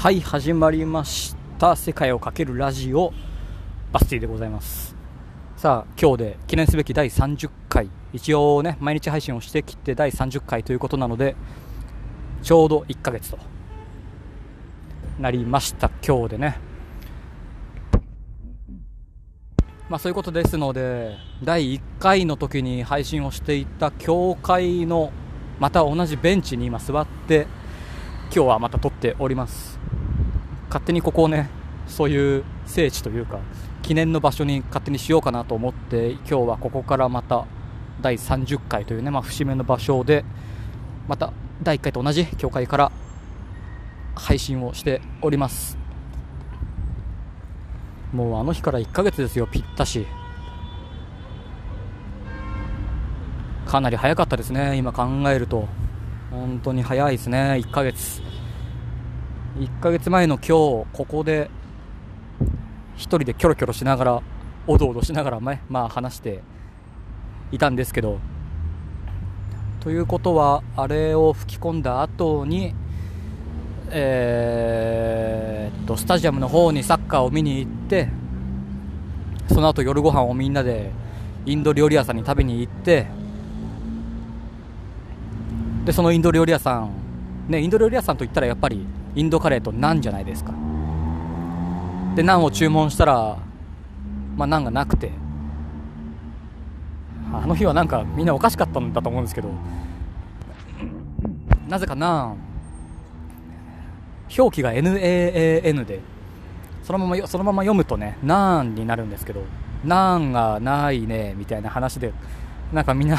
はい始まりました。世界をかけるラジオバスティでございます。さあ今日で記念すべき第30回。一応ね毎日配信をしてきて第30回ということなのでちょうど1ヶ月となりました。今日でね。まあそういうことですので第1回の時に配信をしていた教会のまた同じベンチに今座って今日はまた撮っております。勝手にここをねそういう聖地というか記念の場所に勝手にしようかなと思って今日はここからまた第30回というね、まあ、節目の場所でまた第1回と同じ教会から配信をしております。もうあの日から1ヶ月ですよぴったし。かなり早かったですね今考えると。本当に早いですね。1ヶ月。1ヶ月前の今日ここで1人でキョロキョロしながらおどおどしながら、ね、まあ話していたんですけど。ということはあれを吹き込んだ後にえー、っとスタジアムの方にサッカーを見に行ってその後夜ご飯をみんなでインド料理屋さんに食べに行ってでそのインド料理屋さん、ね、インド料理屋さんといったらやっぱりインドカレーとナンじゃないですか。でナンを注文したら、まあ、ナンがなくて。あの日はなんかみんなおかしかったんだと思うんですけど。なぜかナン。表記が NAAN で。そのままそのまま読むとねナーンになるんですけど。ナーンがないねみたいな話で。なんかみんな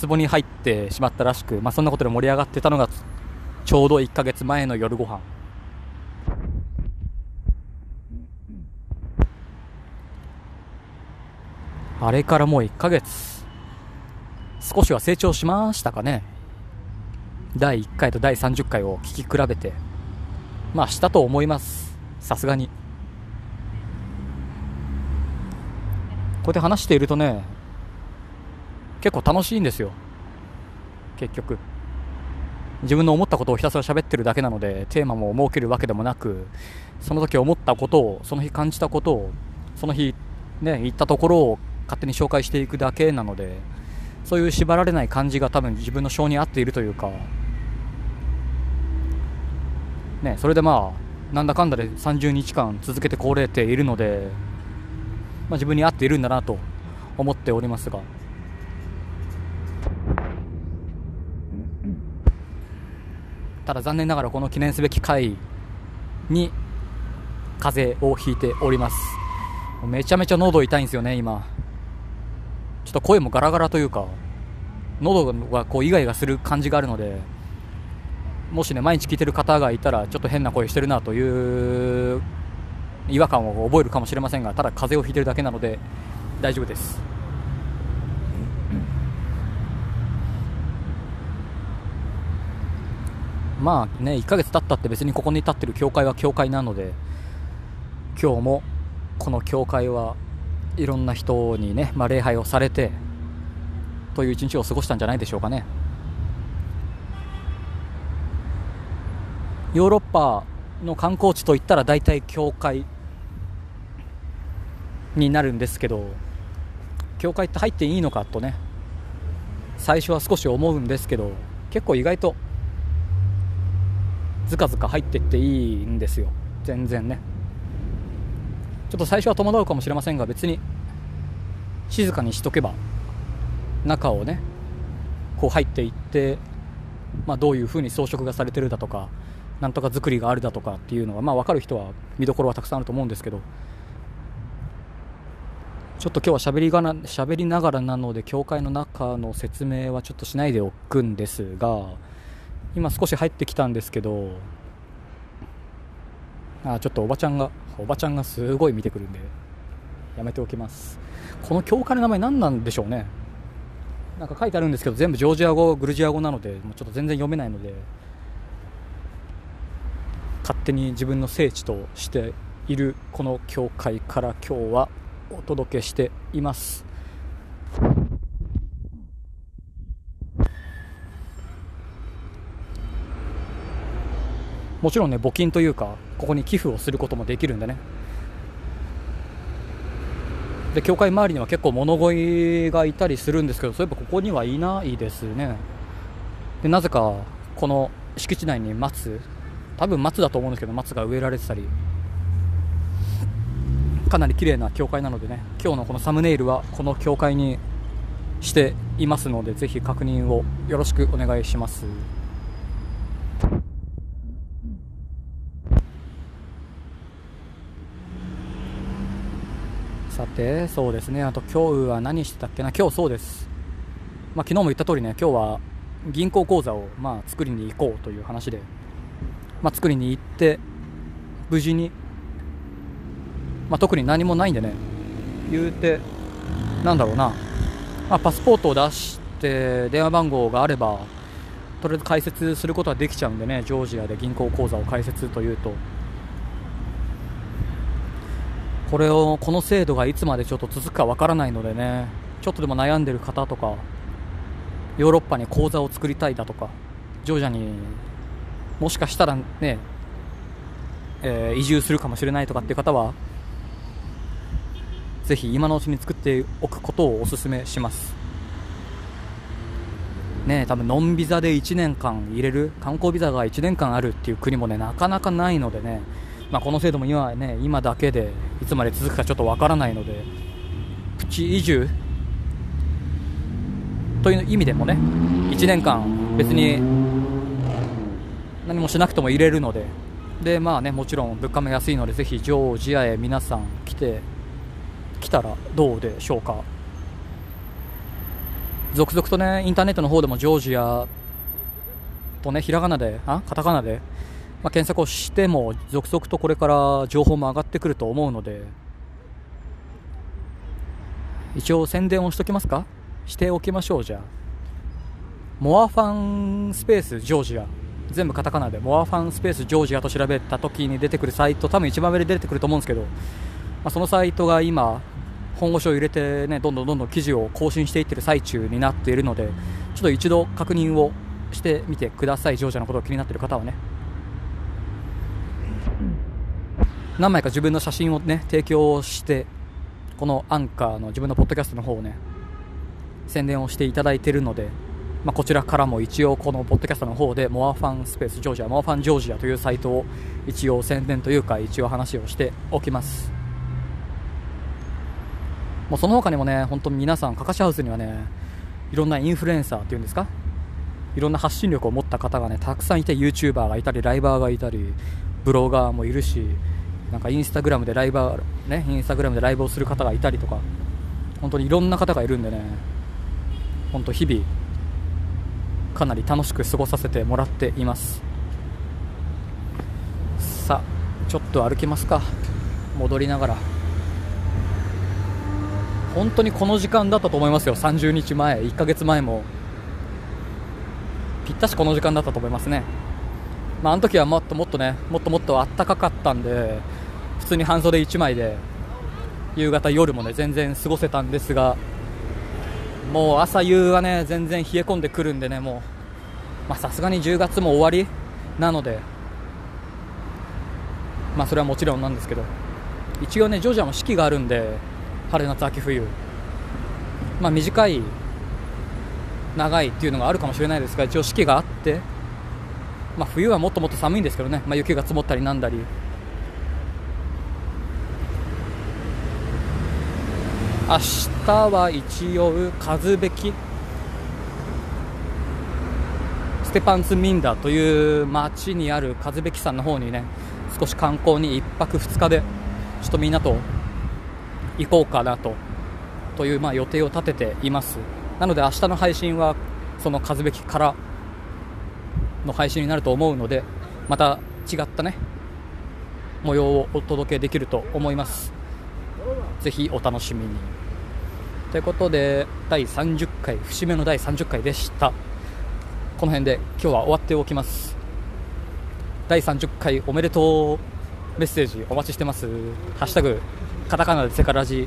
壺に入ってしまったらしく、まあ、そんなことで盛り上がってたのがちょうど1ヶ月前の夜ご飯。あれからもう1ヶ月。少しは成長しましたかね。第1回と第30回を聞き比べて。まあしたと思います。さすがに。こうやって話しているとね結構楽しいんですよ。結局。自分の思ったことをひたすら喋ってるだけなのでテーマも設けるわけでもなくその時思ったことをその日感じたことをその日ね行ったところを勝手に紹介していくだけなのでそういう縛られない感じが多分自分の性に合っているというか。ねそれでまあなんだかんだで30日間続けてこれているので、まあ、自分に合っているんだなと思っておりますが。ただ残念ながらこの記念すべき回に風邪をひいております。めちゃめちゃ喉痛いんですよね今。ちょっと声もガラガラというか喉がこうイガイガする感じがあるのでもしね毎日聞いてる方がいたらちょっと変な声してるなという違和感を覚えるかもしれませんがただ風邪をひいてるだけなので大丈夫です。まあね1ヶ月経ったって別にここに立ってる教会は教会なので今日もこの教会はいろんな人にね、まあ、礼拝をされてという一日を過ごしたんじゃないでしょうかね。ヨーロッパの観光地といったら大体教会になるんですけど教会って入っていいのかとね最初は少し思うんですけど結構意外とずかずか入っていっていいんですよ。全然ね。ちょっと最初は戸惑うかもしれませんが別に静かにしとけば中をねこう入っていって、まあ、どういうふうに装飾がされてるだとかなんとか作りがあるだとかっていうのが、まあ、分かる人は見どころはたくさんあると思うんですけどちょっと今日は喋りがな喋りながらなので教会の中の説明はちょっとしないでおくんですが今少し入ってきたんですけどあちょっとおばちゃんがおばちゃんがすごい見てくるんでやめておきます。この教会の名前何なんでしょうね。なんか書いてあるんですけど全部ジョージア語グルジア語なのでもうちょっと全然読めないので勝手に自分の聖地としているこの教会から今日はお届けしています。もちろんね募金というかここに寄付をすることもできるんでね。で教会周りには結構物乞いがいたりするんですけどそういえばここにはいないですねでなぜかこの敷地内に松多分松だと思うんですけど松が植えられてたりかなり綺麗な教会なのでね今日のこのサムネイルはこの教会にしていますのでぜひ確認をよろしくお願いしますさてそうですね。あと今日は何してたっけな？今日そうです。まあ昨日も言った通りね今日は銀行口座をまあ作りに行こうという話でまあ作りに行って無事にまあ特に何もないんでね言うてなんだろうな。まあ、パスポートを出して電話番号があればとりあえず開設することはできちゃうんでねジョージアで銀行口座を開設というと。これをこの制度がいつまでちょっと続くかわからないのでねちょっとでも悩んでる方とかヨーロッパに口座を作りたいだとかジョージアにもしかしたらね、えー、移住するかもしれないとかっていう方はぜひ今のうちに作っておくことをお勧めします。ね多分ノンビザで1年間入れる観光ビザが1年間あるっていう国もねなかなかないのでね、まあ、この制度も今,、ね、今だけでいつまで続くかちょっとわからないのでプチ移住？という意味でもね1年間別に何もしなくても入れるのででまあねもちろん物価も安いのでぜひジョージアへ皆さん来て来たらどうでしょうか。続々とねインターネットの方でもジョージアとねひらがなであカタカナで、まあ、検索をしても続々とこれから情報も上がってくると思うので一応宣伝をしときますか？しておきましょうじゃあ。モアファンスペースジョージア。全部カタカナで。モアファンスペースジョージアと調べた時に出てくるサイト。多分一番上で出てくると思うんですけど、まあ、そのサイトが今本腰を入れてねどんどんどんどん記事を更新していってる最中になっているのでちょっと一度確認をしてみてください。ジョージアのことが気になっている方はね。何枚か自分の写真をね提供してこのアンカーの自分のポッドキャストの方をね宣伝をしていただいているので、まあ、こちらからも一応このポッドキャストの方でモアファンスペースジョージアモアファンジョージアというサイトを一応宣伝というか一応話をしておきます。もうその他にもね、本当皆さん、カカシハウスにはね、いろんなインフルエンサーっていうんですか、いろんな発信力を持った方がね、たくさんいて、YouTuber がいたり、ライバーがいたり、ブロガーもいるし、なんかインスタグラムでライバー、ね、インスタグラムでライブをする方がいたりとか、本当にいろんな方がいるんでね、本当日々、かなり楽しく過ごさせてもらっています。さあ、ちょっと歩きますか。戻りながら。本当にこの時間だったと思いますよ、30日前、1ヶ月前も、ぴったしこの時間だったと思いますね、まあ、あの時はもっともっとね、もっともっと暖かかったんで、普通に半袖1枚で、夕方、夜もね、全然過ごせたんですが、もう朝夕はね、全然冷え込んでくるんでね、もう、さすがに10月も終わりなので、まあ、それはもちろんなんですけど、一応ね、ジョージアも四季があるんで、春夏秋冬まあ短い長いっていうのがあるかもしれないですが一応四季があって、まあ、冬はもっともっと寒いんですけどね、まあ、雪が積もったりなんだり。明日は一応数べき。ステパンツミンダという町にある数べき山の方にね少し観光に1泊2日でちょっとみんなと行こうかなと。というまあ予定を立てています。なので明日の配信はその数べきからの配信になると思うのでまた違ったね模様をお届けできると思います。ぜひお楽しみに。ということで第30回節目の第30回でした。この辺で今日は終わっておきます。第30回おめでとうメッセージお待ちしてます。ハッシュタグカタカナでセカラジ。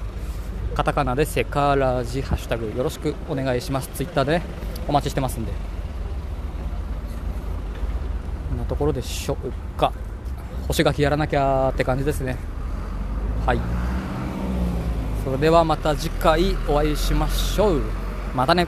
カタカナでセカラジ。ハッシュタグよろしくお願いします。ツイッターで、ね、お待ちしてますんで。ところでしょうか。干し柿やらなきゃって感じですね。はい。それではまた次回お会いしましょう。またね。